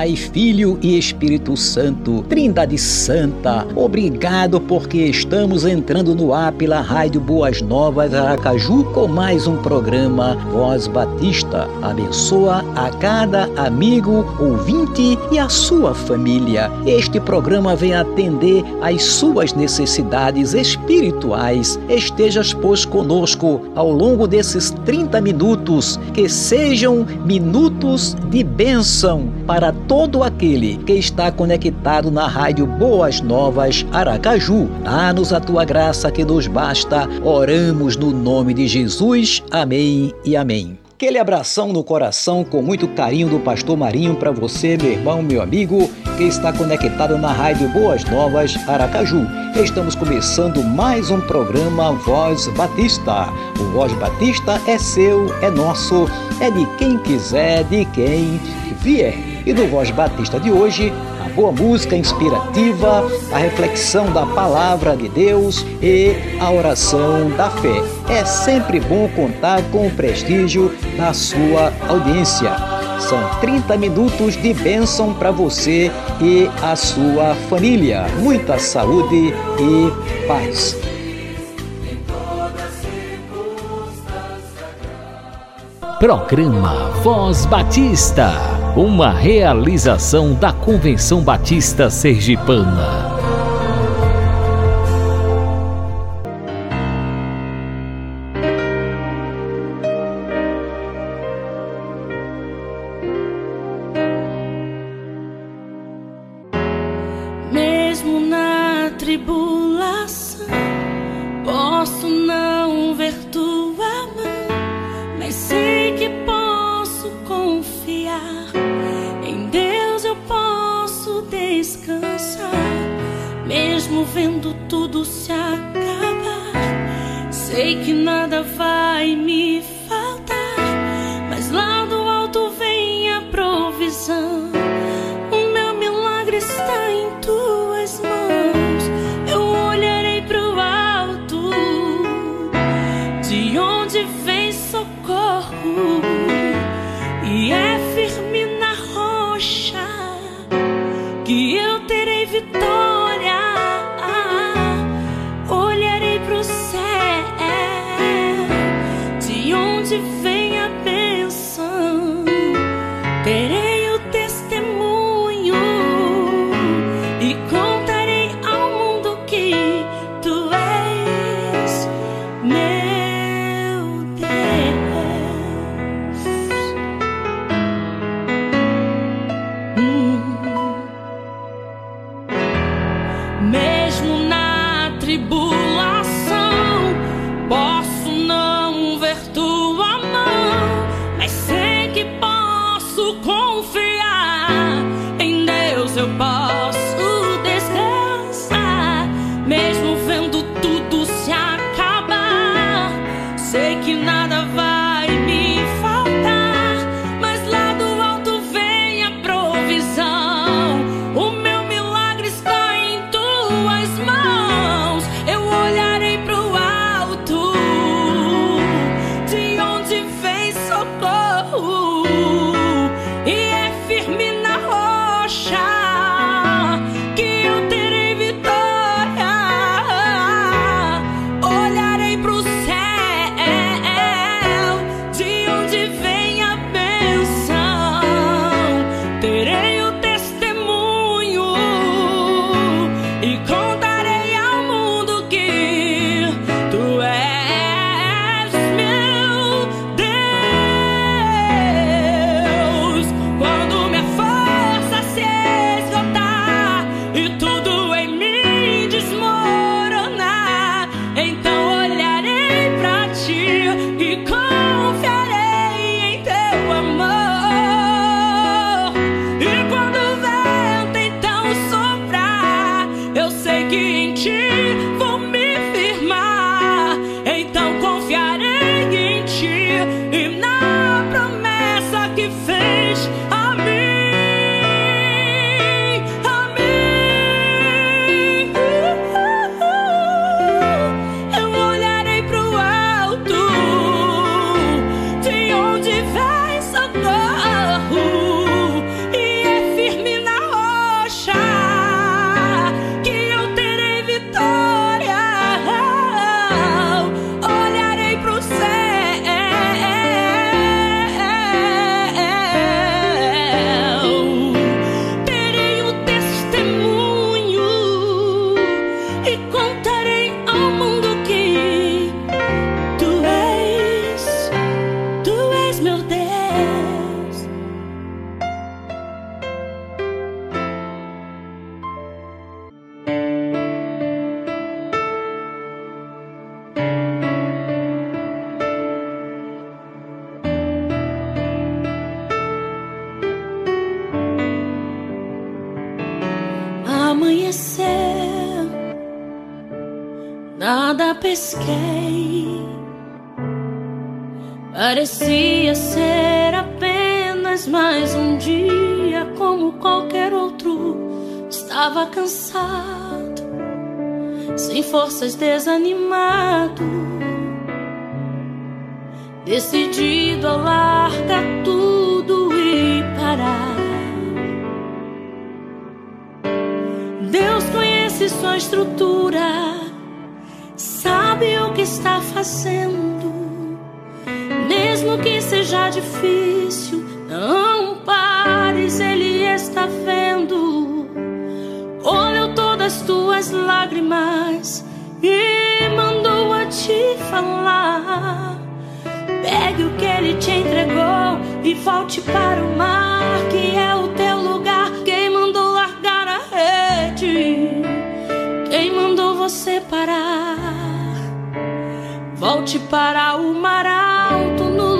Pai, Filho e Espírito Santo, Trindade Santa, obrigado porque estamos entrando no ar pela Rádio Boas Novas Aracaju com mais um programa Voz Batista. Abençoa a cada amigo, ouvinte e a sua família. Este programa vem atender às suas necessidades espirituais. Estejas, pois, conosco ao longo desses 30 minutos, que sejam minutos de bênção para todo aquele que está conectado na rádio Boas Novas Aracaju. Dá-nos a tua graça que nos basta. Oramos no nome de Jesus. Amém e amém. Aquele abração no coração com muito carinho do Pastor Marinho para você, meu irmão, meu amigo, que está conectado na Rádio Boas Novas Aracaju. Estamos começando mais um programa Voz Batista. O Voz Batista é seu, é nosso, é de quem quiser, de quem vier. E do Voz Batista de hoje, a boa música inspirativa, a reflexão da palavra de Deus e a oração da fé. É sempre bom contar com o prestígio da sua audiência. São 30 minutos de bênção para você e a sua família. Muita saúde e paz. Programa Voz Batista uma realização da Convenção Batista Sergipana. Mais um dia como qualquer outro. Estava cansado, sem forças, desanimado, decidido a largar tudo e parar. Deus conhece sua estrutura sabe o que está fazendo. Mesmo que seja difícil, não pares, Ele está vendo. Olhou todas as tuas lágrimas e mandou a te falar. Pegue o que Ele te entregou e volte para o mar, que é o teu lugar. Quem mandou largar a rede? Quem mandou você parar? Volte para o mar alto, no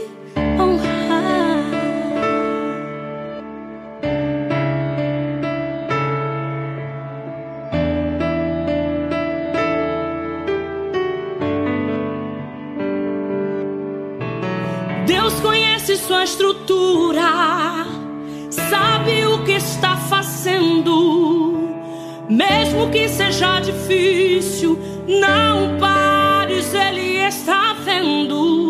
sua está fazendo. Mesmo que seja difícil, não pares, Ele está vendo.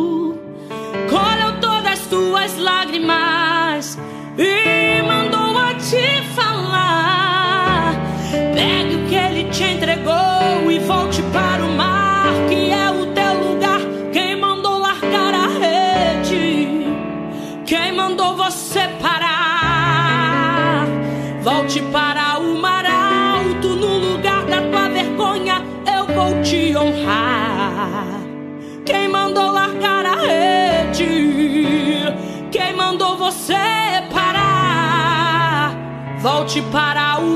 Volte para o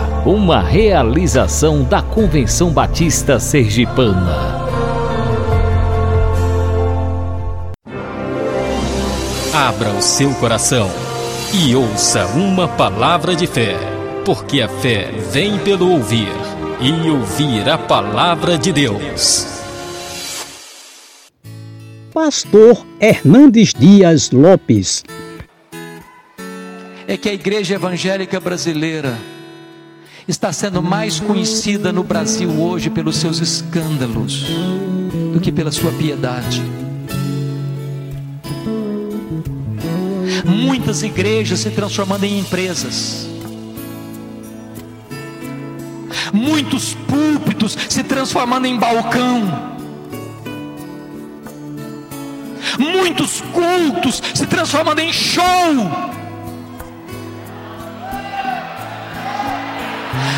uma realização da Convenção Batista Sergipana. Abra o seu coração e ouça uma palavra de fé, porque a fé vem pelo ouvir e ouvir a palavra de Deus. Pastor Hernandes Dias Lopes é que a igreja evangélica brasileira está sendo mais conhecida no Brasil hoje pelos seus escândalos do que pela sua piedade. Muitas igrejas se transformando em empresas. muitos púlpitos se transformando em balcão, muitos cultos se transformando em show.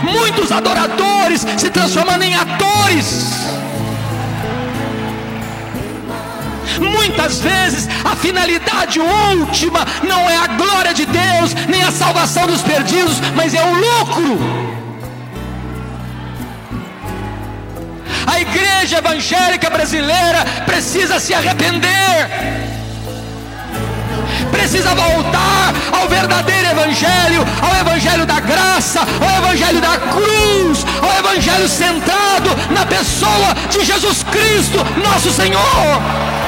Muitos adoradores se transformando em atores. Muitas vezes a finalidade última não é a glória de Deus, nem a salvação dos perdidos, mas é o lucro. A igreja evangélica brasileira precisa se arrepender precisa voltar verdadeiro Evangelho, ao Evangelho da graça, ao Evangelho da cruz, ao Evangelho centrado na pessoa de Jesus Cristo, nosso Senhor.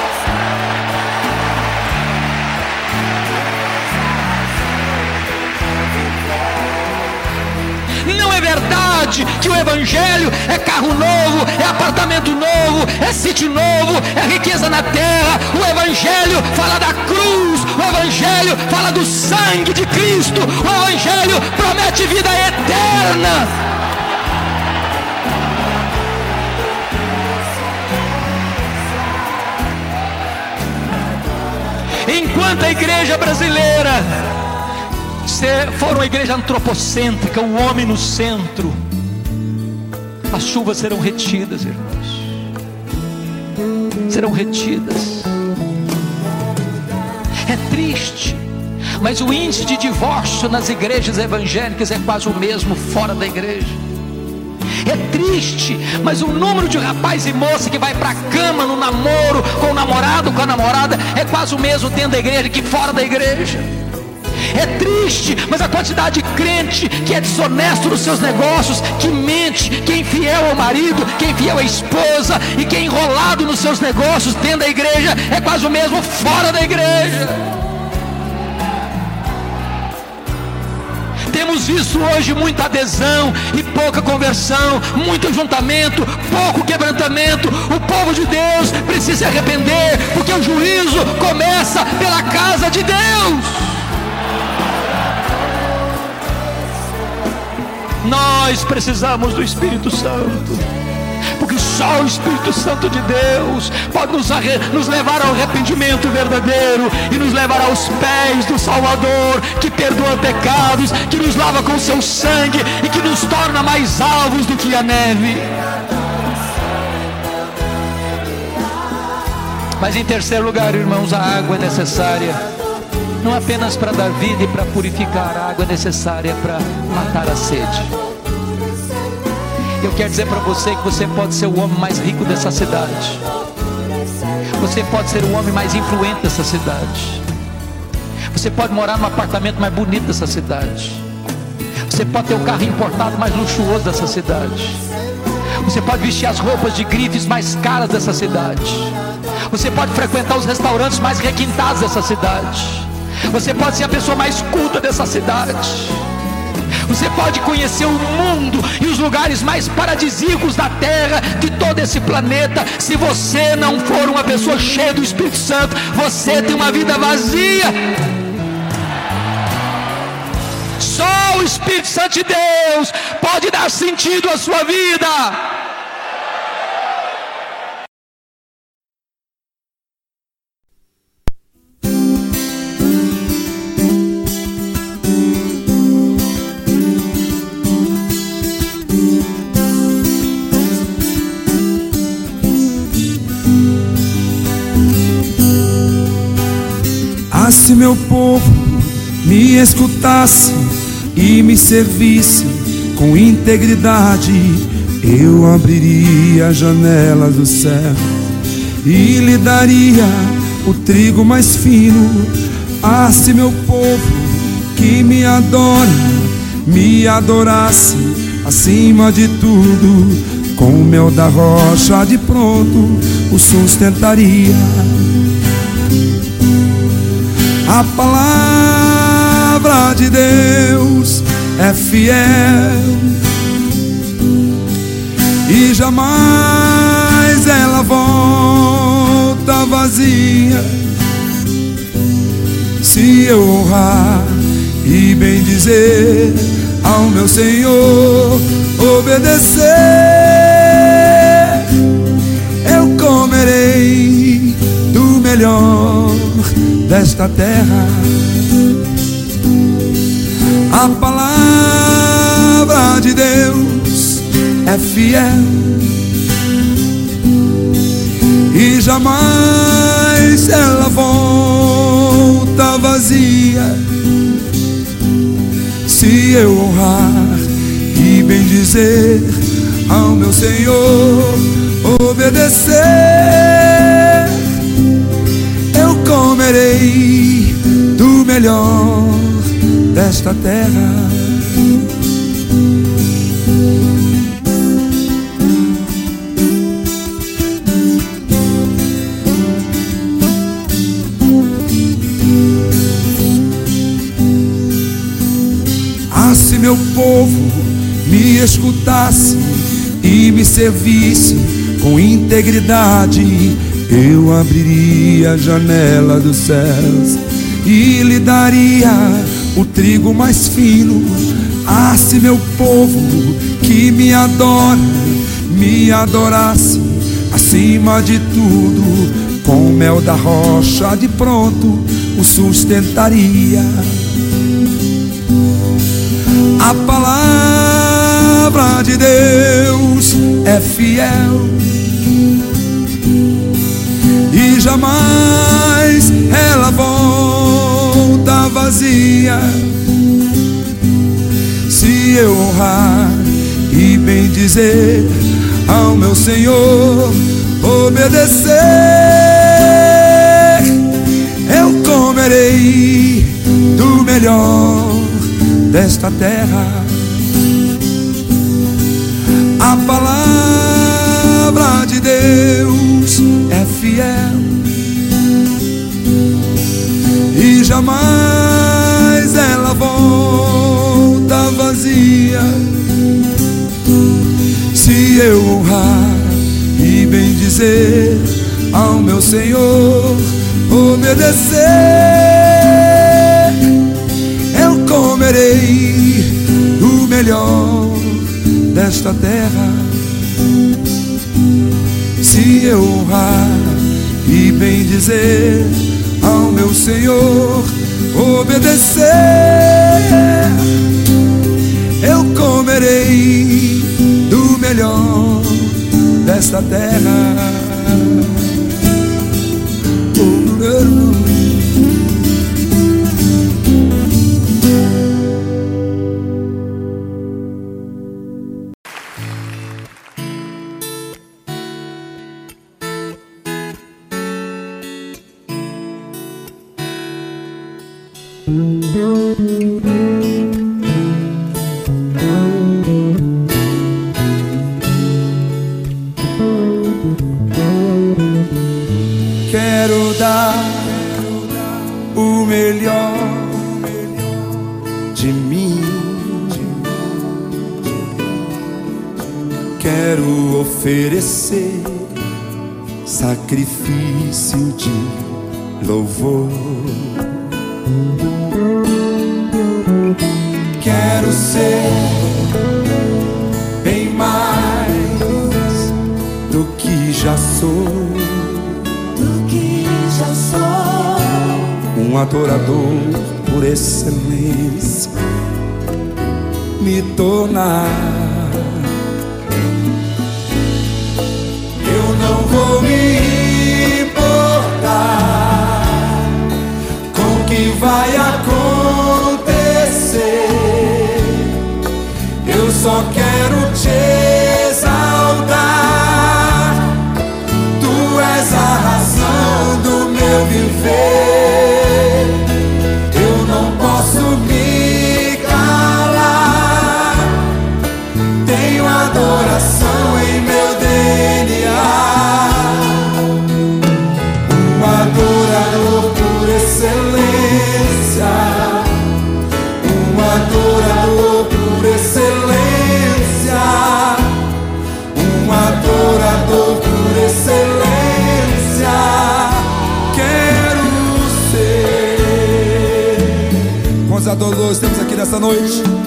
Verdade que o Evangelho é carro novo, é apartamento novo, é sítio novo, é riqueza na terra. O Evangelho fala da cruz, o Evangelho fala do sangue de Cristo, o Evangelho promete vida eterna. Enquanto a igreja brasileira se for uma igreja antropocêntrica, o homem no centro, as chuvas serão retidas, irmãos. Serão retidas. É triste, mas o índice de divórcio nas igrejas evangélicas é quase o mesmo fora da igreja. É triste, mas o número de rapaz e moça que vai para a cama no namoro, com o namorado, com a namorada, é quase o mesmo dentro da igreja que fora da igreja. É triste, mas a quantidade de crente que é desonesto nos seus negócios, que mente, que é infiel ao marido, que é infiel à esposa e que é enrolado nos seus negócios dentro da igreja, é quase o mesmo fora da igreja. Temos visto hoje muita adesão e pouca conversão, muito juntamento, pouco quebrantamento. O povo de Deus precisa se arrepender, porque o juízo começa pela casa de Deus. Nós precisamos do Espírito Santo. Porque só o Espírito Santo de Deus pode nos, nos levar ao arrependimento verdadeiro e nos levar aos pés do Salvador, que perdoa pecados, que nos lava com seu sangue e que nos torna mais alvos do que a neve. Mas em terceiro lugar, irmãos, a água é necessária não apenas para dar vida e para purificar, a água é necessária para matar a sede. Eu quero dizer para você que você pode ser o homem mais rico dessa cidade. Você pode ser o homem mais influente dessa cidade. Você pode morar no apartamento mais bonito dessa cidade. Você pode ter o carro importado mais luxuoso dessa cidade. Você pode vestir as roupas de grifes mais caras dessa cidade. Você pode frequentar os restaurantes mais requintados dessa cidade. Você pode ser a pessoa mais culta dessa cidade. Você pode conhecer o mundo e os lugares mais paradisíacos da terra, de todo esse planeta. Se você não for uma pessoa cheia do Espírito Santo, você tem uma vida vazia. Só o Espírito Santo de Deus pode dar sentido à sua vida. Meu povo me escutasse e me servisse com integridade, eu abriria as janelas do céu e lhe daria o trigo mais fino. Ah, se meu povo que me adora me adorasse acima de tudo, com o mel da rocha de pronto o sustentaria. A palavra de Deus é fiel e jamais ela volta vazia. Se eu honrar e bem dizer ao meu Senhor, obedecer, eu comerei do melhor desta terra. A palavra de Deus é fiel e jamais ela volta vazia. Se eu honrar e bem dizer ao meu Senhor, obedecer, melhor desta terra. Ah, se meu povo me escutasse e me servisse com integridade, eu abriria a janela dos céus e lhe daria o trigo mais fino. Ah, se meu povo que me adora me adorasse acima de tudo, com mel da rocha de pronto o sustentaria. A palavra de Deus é fiel jamais ela volta vazia. Se eu honrar e bem dizer ao meu Senhor, obedecer, eu comerei do melhor desta terra. Jamais ela volta vazia. Se eu honrar e bem dizer ao meu Senhor, obedecer, eu comerei do melhor desta terra. Se eu honrar e bem dizer ao meu Senhor, obedecer, eu comerei do melhor desta terra. Que já sou. do que já sou. um adorador por excelência me tornar. Eu não vou me importar com o que vai acontecer. Eu só quero Quantos adoradores temos aqui nessa noite?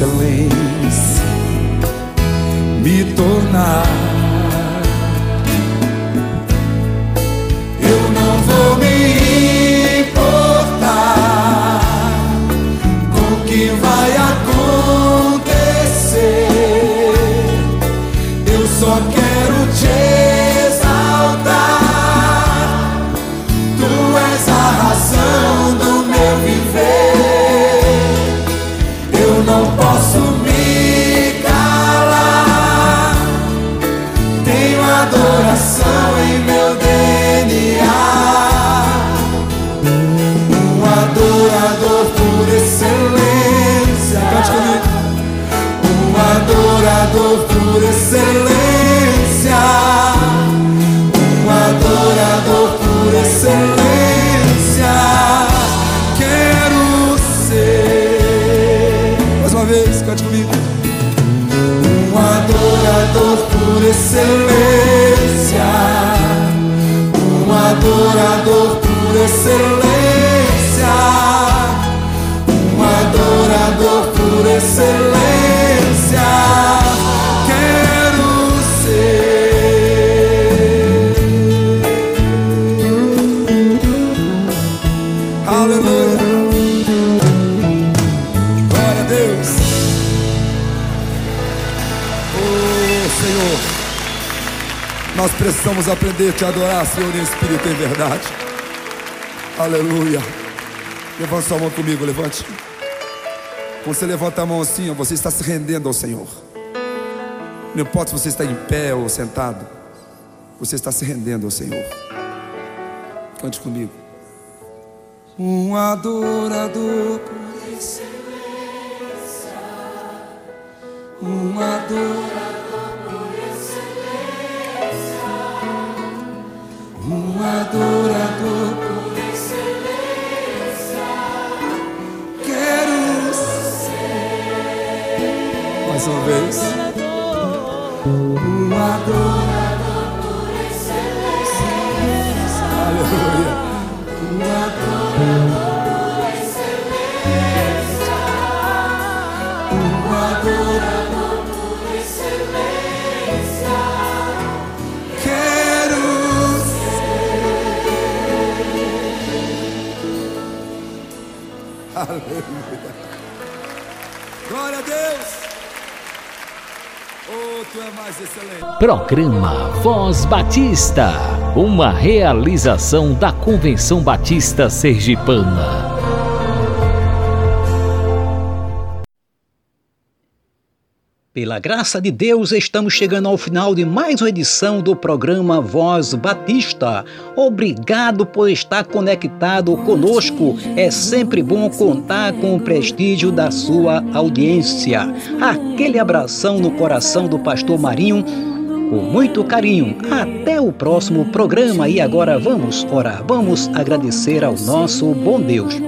Excelência. Me tornar precisamos aprender a te adorar, Senhor, em espírito e em verdade. Aleluia. Levante sua mão comigo, levante. Quando você levanta a mão assim, você está se rendendo ao Senhor. Não importa se você está em pé ou sentado, você está se rendendo ao Senhor. Cante comigo. Um adorador por excelência, um adorador. Um adorador por excelência. Quero ser. Mais uma vez. Um adorador Aleluia. Glória a Deus. Oh, tu é mais excelente. Programa Voz Batista, uma realização da Convenção Batista Sergipana. Pela graça de Deus, estamos chegando ao final de mais uma edição do programa Voz Batista. Obrigado por estar conectado conosco. É sempre bom contar com o prestígio da sua audiência. Aquele abração no coração do pastor Marinho. Com muito carinho. Até o próximo programa. E agora vamos orar. Vamos agradecer ao nosso bom Deus.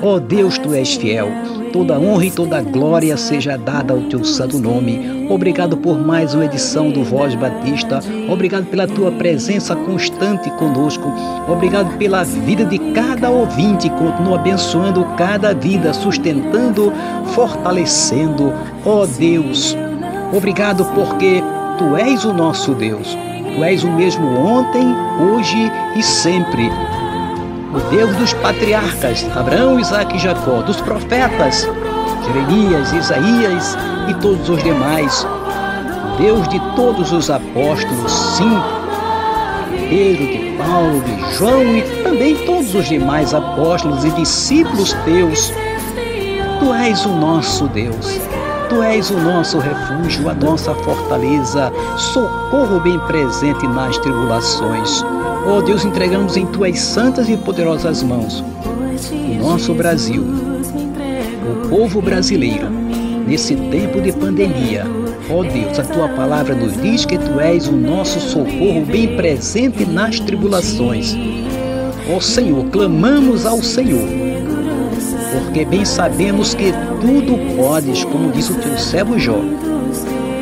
Ó oh Deus, tu és fiel Toda honra e toda glória seja dada ao teu santo nome. Obrigado por mais uma edição do Voz Batista. Obrigado pela tua presença constante conosco. Obrigado pela vida de cada ouvinte. Continua abençoando cada vida, sustentando, fortalecendo. Ó oh Deus, obrigado porque tu és o nosso Deus. Tu és o mesmo ontem, hoje e sempre o Deus dos patriarcas, Abraão, Isaac e Jacó, dos profetas, Jeremias, Isaías e todos os demais, o Deus de todos os apóstolos, sim, Pedro, de Paulo, de João e também todos os demais apóstolos e discípulos teus. Tu és o nosso Deus. Tu és o nosso refúgio, a nossa fortaleza, socorro bem presente nas tribulações. Ó oh Deus, entregamos em tuas santas e poderosas mãos o nosso Brasil, o povo brasileiro, nesse tempo de pandemia. Ó oh Deus, a tua palavra nos diz que tu és o nosso socorro bem presente nas tribulações. Ó oh Senhor, clamamos ao Senhor porque bem sabemos que tudo podes, como diz o teu servo Jó,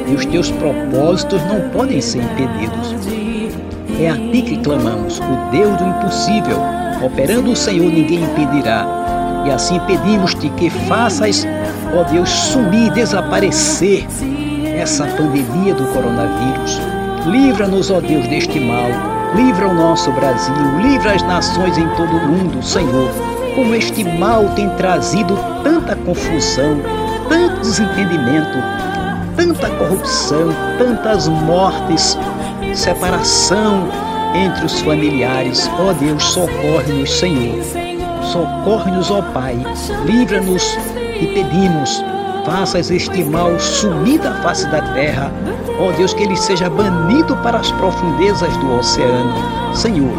e os teus propósitos não podem ser impedidos. É a ti que clamamos, o Deus do impossível. Operando o Senhor, ninguém impedirá. E assim pedimos-te que faças, ó Deus, sumir, desaparecer essa pandemia do coronavírus. Livra-nos, ó Deus, deste mal. Livra o nosso Brasil, livra as nações em todo o mundo, Senhor. Como este mal tem trazido tanta confusão, tanto desentendimento, tanta corrupção, tantas mortes, separação entre os familiares. Ó Deus, socorre-nos, Senhor. Socorre-nos, ó Pai. Livra-nos e pedimos faças este mal sumir da face da terra. Ó Deus, que ele seja banido para as profundezas do oceano. Senhor,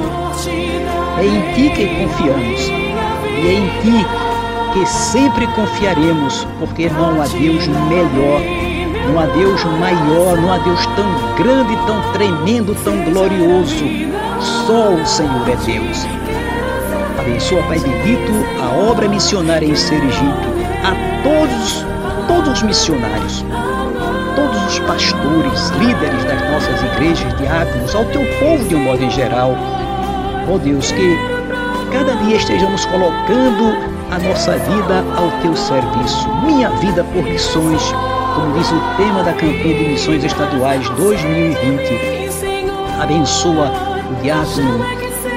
é em Ti que confiamos e é em Ti que sempre confiaremos, porque não há Deus melhor, não há Deus maior, não há Deus tão grande, tão tremendo, tão glorioso. Só o Senhor é Deus. Abençoa, Pai bendito, a obra missionária em Sergipe, a todos todos os missionários, todos os pastores, líderes das nossas igrejas, diáconos, ao teu povo de um modo em geral. Ó oh Deus, que cada dia estejamos colocando a nossa vida ao teu serviço. Minha vida por missões, como diz o tema da campanha de missões estaduais 2020. Abençoa o diácono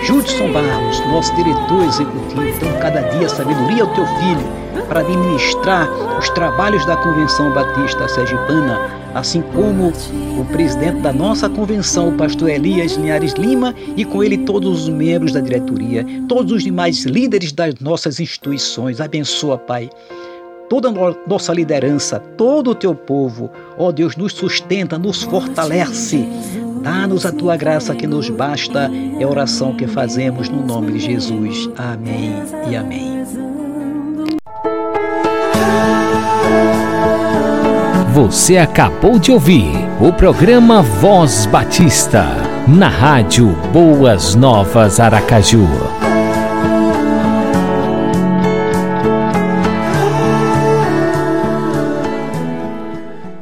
Judson Barros, nosso diretor executivo. Então, cada dia sabedoria ao teu filho para administrar os trabalhos da Convenção Batista Sergipana, assim como o presidente da nossa convenção, o pastor Elias Linhares Lima, e com ele todos os membros da diretoria, todos os demais líderes das nossas instituições. Abençoa, Pai toda nossa liderança, todo o teu povo. Ó Deus, nos sustenta, nos fortalece. Dá-nos a tua graça que nos basta. É a oração que fazemos no nome de Jesus. Amém e amém. Você acabou de ouvir o programa Voz Batista, na rádio Boas Novas Aracaju.